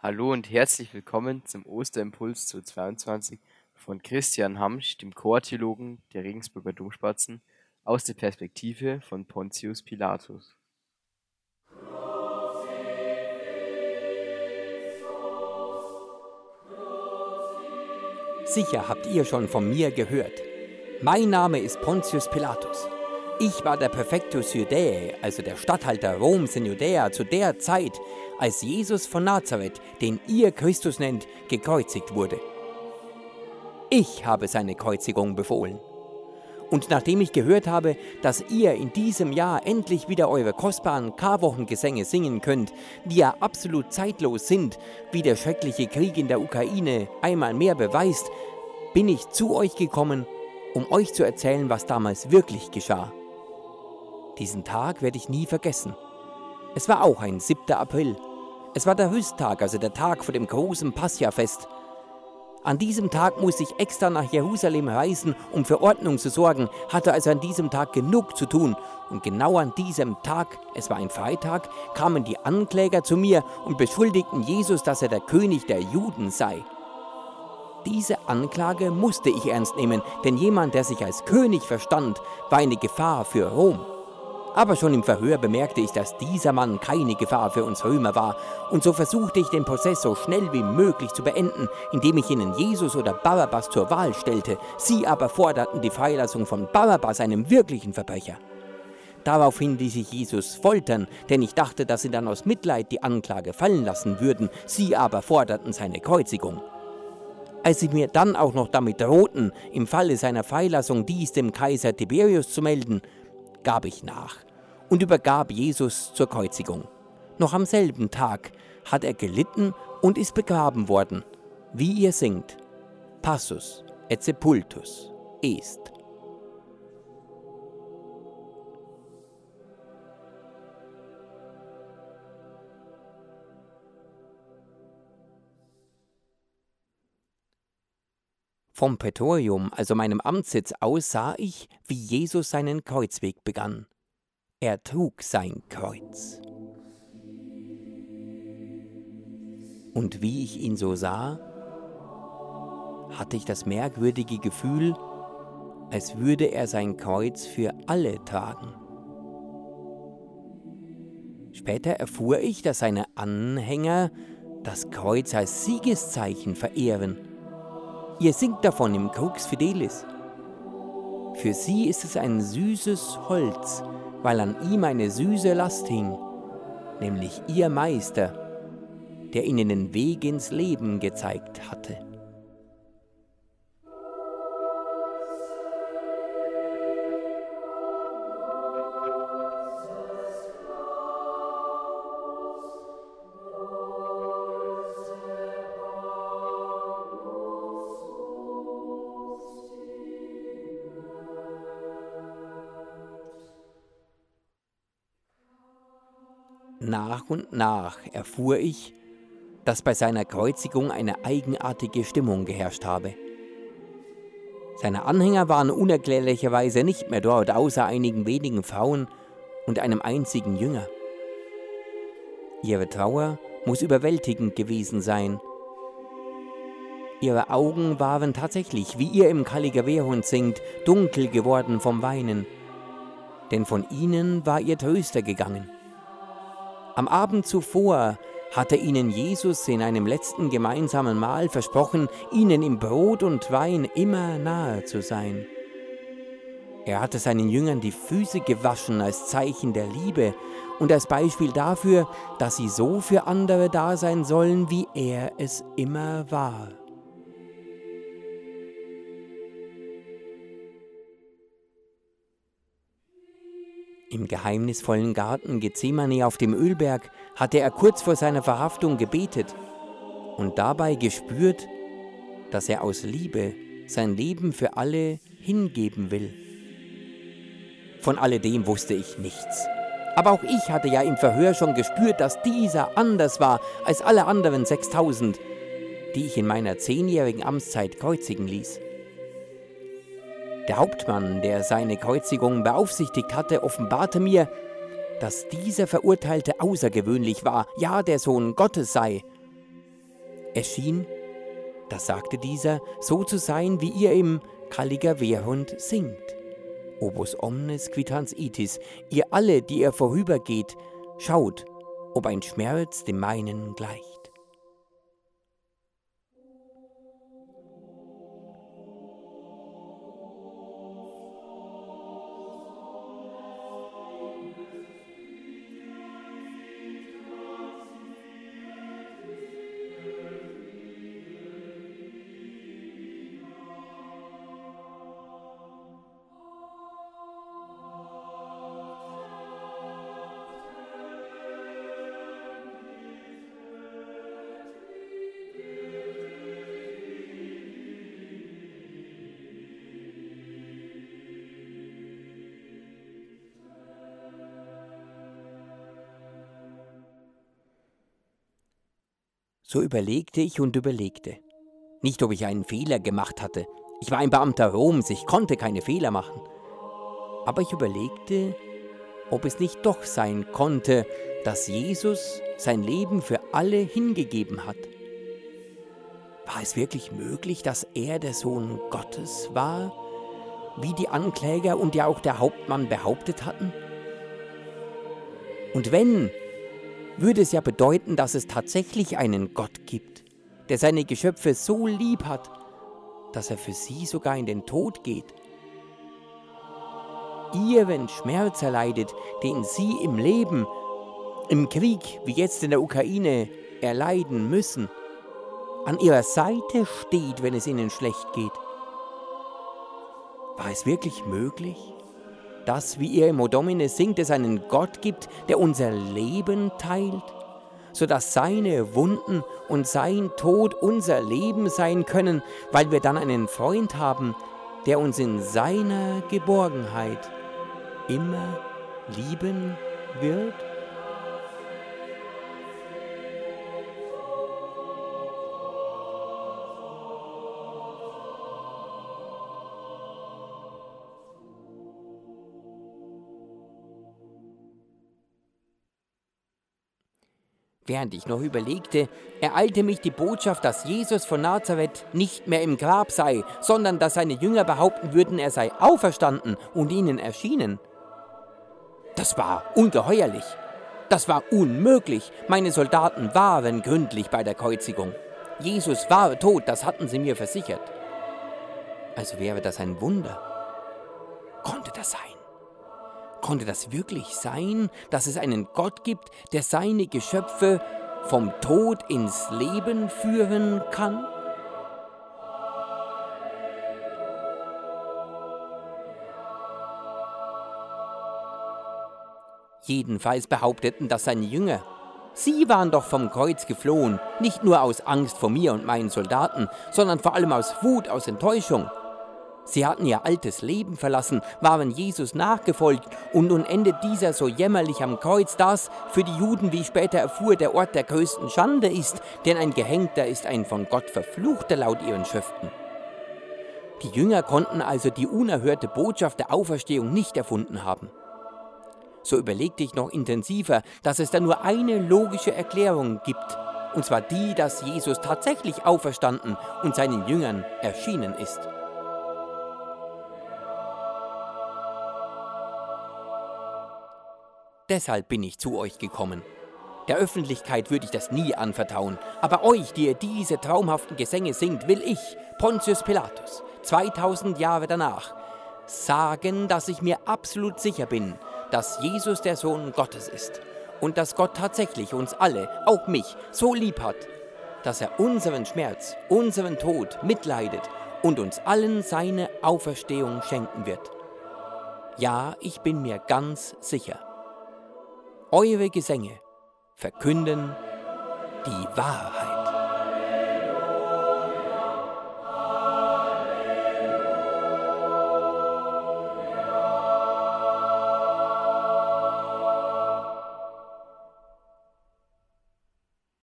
Hallo und herzlich willkommen zum Osterimpuls zu 22 von Christian Hamsch, dem Chortheologen der Regensburger Domspatzen, aus der Perspektive von Pontius Pilatus. Sicher habt ihr schon von mir gehört. Mein Name ist Pontius Pilatus. Ich war der Perfectus Judäae, also der Statthalter Roms in Judäa, zu der Zeit, als Jesus von Nazareth, den ihr Christus nennt, gekreuzigt wurde. Ich habe seine Kreuzigung befohlen. Und nachdem ich gehört habe, dass ihr in diesem Jahr endlich wieder eure kostbaren Karwochengesänge singen könnt, die ja absolut zeitlos sind, wie der schreckliche Krieg in der Ukraine einmal mehr beweist, bin ich zu euch gekommen, um euch zu erzählen, was damals wirklich geschah. Diesen Tag werde ich nie vergessen. Es war auch ein 7. April. Es war der Höchsttag, also der Tag vor dem großen Pascha-Fest. An diesem Tag musste ich extra nach Jerusalem reisen, um für Ordnung zu sorgen, hatte also an diesem Tag genug zu tun. Und genau an diesem Tag, es war ein Freitag, kamen die Ankläger zu mir und beschuldigten Jesus, dass er der König der Juden sei. Diese Anklage musste ich ernst nehmen, denn jemand, der sich als König verstand, war eine Gefahr für Rom. Aber schon im Verhör bemerkte ich, dass dieser Mann keine Gefahr für uns Römer war, und so versuchte ich den Prozess so schnell wie möglich zu beenden, indem ich ihnen Jesus oder Barabbas zur Wahl stellte. Sie aber forderten die Freilassung von Barabbas, einem wirklichen Verbrecher. Daraufhin ließ ich Jesus foltern, denn ich dachte, dass sie dann aus Mitleid die Anklage fallen lassen würden. Sie aber forderten seine Kreuzigung. Als sie mir dann auch noch damit drohten, im Falle seiner Freilassung dies dem Kaiser Tiberius zu melden, gab ich nach und übergab Jesus zur Kreuzigung. Noch am selben Tag hat er gelitten und ist begraben worden, wie ihr singt. Passus et sepultus est. Vom Prätorium, also meinem Amtssitz aus, sah ich, wie Jesus seinen Kreuzweg begann. Er trug sein Kreuz. Und wie ich ihn so sah, hatte ich das merkwürdige Gefühl, als würde er sein Kreuz für alle tragen. Später erfuhr ich, dass seine Anhänger das Kreuz als Siegeszeichen verehren. Ihr singt davon im Crux Fidelis. Für sie ist es ein süßes Holz, weil an ihm eine süße Last hing, nämlich ihr Meister, der ihnen den Weg ins Leben gezeigt hatte. Nach und nach erfuhr ich, dass bei seiner Kreuzigung eine eigenartige Stimmung geherrscht habe. Seine Anhänger waren unerklärlicherweise nicht mehr dort, außer einigen wenigen Frauen und einem einzigen Jünger. Ihre Trauer muss überwältigend gewesen sein. Ihre Augen waren tatsächlich, wie ihr im Caligaverhund singt, dunkel geworden vom Weinen, denn von ihnen war ihr Tröster gegangen. Am Abend zuvor hatte ihnen Jesus in einem letzten gemeinsamen Mahl versprochen, ihnen im Brot und Wein immer nahe zu sein. Er hatte seinen Jüngern die Füße gewaschen als Zeichen der Liebe und als Beispiel dafür, dass sie so für andere da sein sollen, wie er es immer war. Im geheimnisvollen Garten Gethsemane auf dem Ölberg hatte er kurz vor seiner Verhaftung gebetet und dabei gespürt, dass er aus Liebe sein Leben für alle hingeben will. Von alledem wusste ich nichts. Aber auch ich hatte ja im Verhör schon gespürt, dass dieser anders war als alle anderen 6000, die ich in meiner zehnjährigen Amtszeit kreuzigen ließ. Der Hauptmann, der seine Kreuzigung beaufsichtigt hatte, offenbarte mir, dass dieser Verurteilte außergewöhnlich war, ja der Sohn Gottes sei. Es schien, da sagte dieser, so zu sein, wie ihr im Kalliger Wehrhund singt. Obus omnes quitans itis, ihr alle, die ihr vorübergeht, schaut, ob ein Schmerz dem meinen gleicht. So überlegte ich und überlegte. Nicht, ob ich einen Fehler gemacht hatte. Ich war ein Beamter Roms, ich konnte keine Fehler machen. Aber ich überlegte, ob es nicht doch sein konnte, dass Jesus sein Leben für alle hingegeben hat. War es wirklich möglich, dass er der Sohn Gottes war, wie die Ankläger und ja auch der Hauptmann behauptet hatten? Und wenn würde es ja bedeuten, dass es tatsächlich einen Gott gibt, der seine Geschöpfe so lieb hat, dass er für sie sogar in den Tod geht. Ihr, wenn Schmerz erleidet, den sie im Leben, im Krieg, wie jetzt in der Ukraine, erleiden müssen, an ihrer Seite steht, wenn es ihnen schlecht geht. War es wirklich möglich? Dass, wie ihr im Odomine singt, es einen Gott gibt, der unser Leben teilt, sodass seine Wunden und sein Tod unser Leben sein können, weil wir dann einen Freund haben, der uns in seiner Geborgenheit immer lieben wird? Während ich noch überlegte, ereilte mich die Botschaft, dass Jesus von Nazareth nicht mehr im Grab sei, sondern dass seine Jünger behaupten würden, er sei auferstanden und ihnen erschienen. Das war ungeheuerlich. Das war unmöglich. Meine Soldaten waren gründlich bei der Kreuzigung. Jesus war tot, das hatten sie mir versichert. Also wäre das ein Wunder. Konnte das sein? Konnte das wirklich sein, dass es einen Gott gibt, der seine Geschöpfe vom Tod ins Leben führen kann? Jedenfalls behaupteten das seine Jünger. Sie waren doch vom Kreuz geflohen, nicht nur aus Angst vor mir und meinen Soldaten, sondern vor allem aus Wut, aus Enttäuschung. Sie hatten ihr altes Leben verlassen, waren Jesus nachgefolgt und nun endet dieser so jämmerlich am Kreuz, das für die Juden, wie ich später erfuhr, der Ort der größten Schande ist, denn ein Gehängter ist ein von Gott verfluchter laut ihren Schriften. Die Jünger konnten also die unerhörte Botschaft der Auferstehung nicht erfunden haben. So überlegte ich noch intensiver, dass es da nur eine logische Erklärung gibt, und zwar die, dass Jesus tatsächlich auferstanden und seinen Jüngern erschienen ist. Deshalb bin ich zu euch gekommen. Der Öffentlichkeit würde ich das nie anvertrauen, aber euch, die ihr diese traumhaften Gesänge singt, will ich, Pontius Pilatus, 2000 Jahre danach, sagen, dass ich mir absolut sicher bin, dass Jesus der Sohn Gottes ist und dass Gott tatsächlich uns alle, auch mich, so lieb hat, dass er unseren Schmerz, unseren Tod mitleidet und uns allen seine Auferstehung schenken wird. Ja, ich bin mir ganz sicher. Eure Gesänge verkünden die Wahrheit.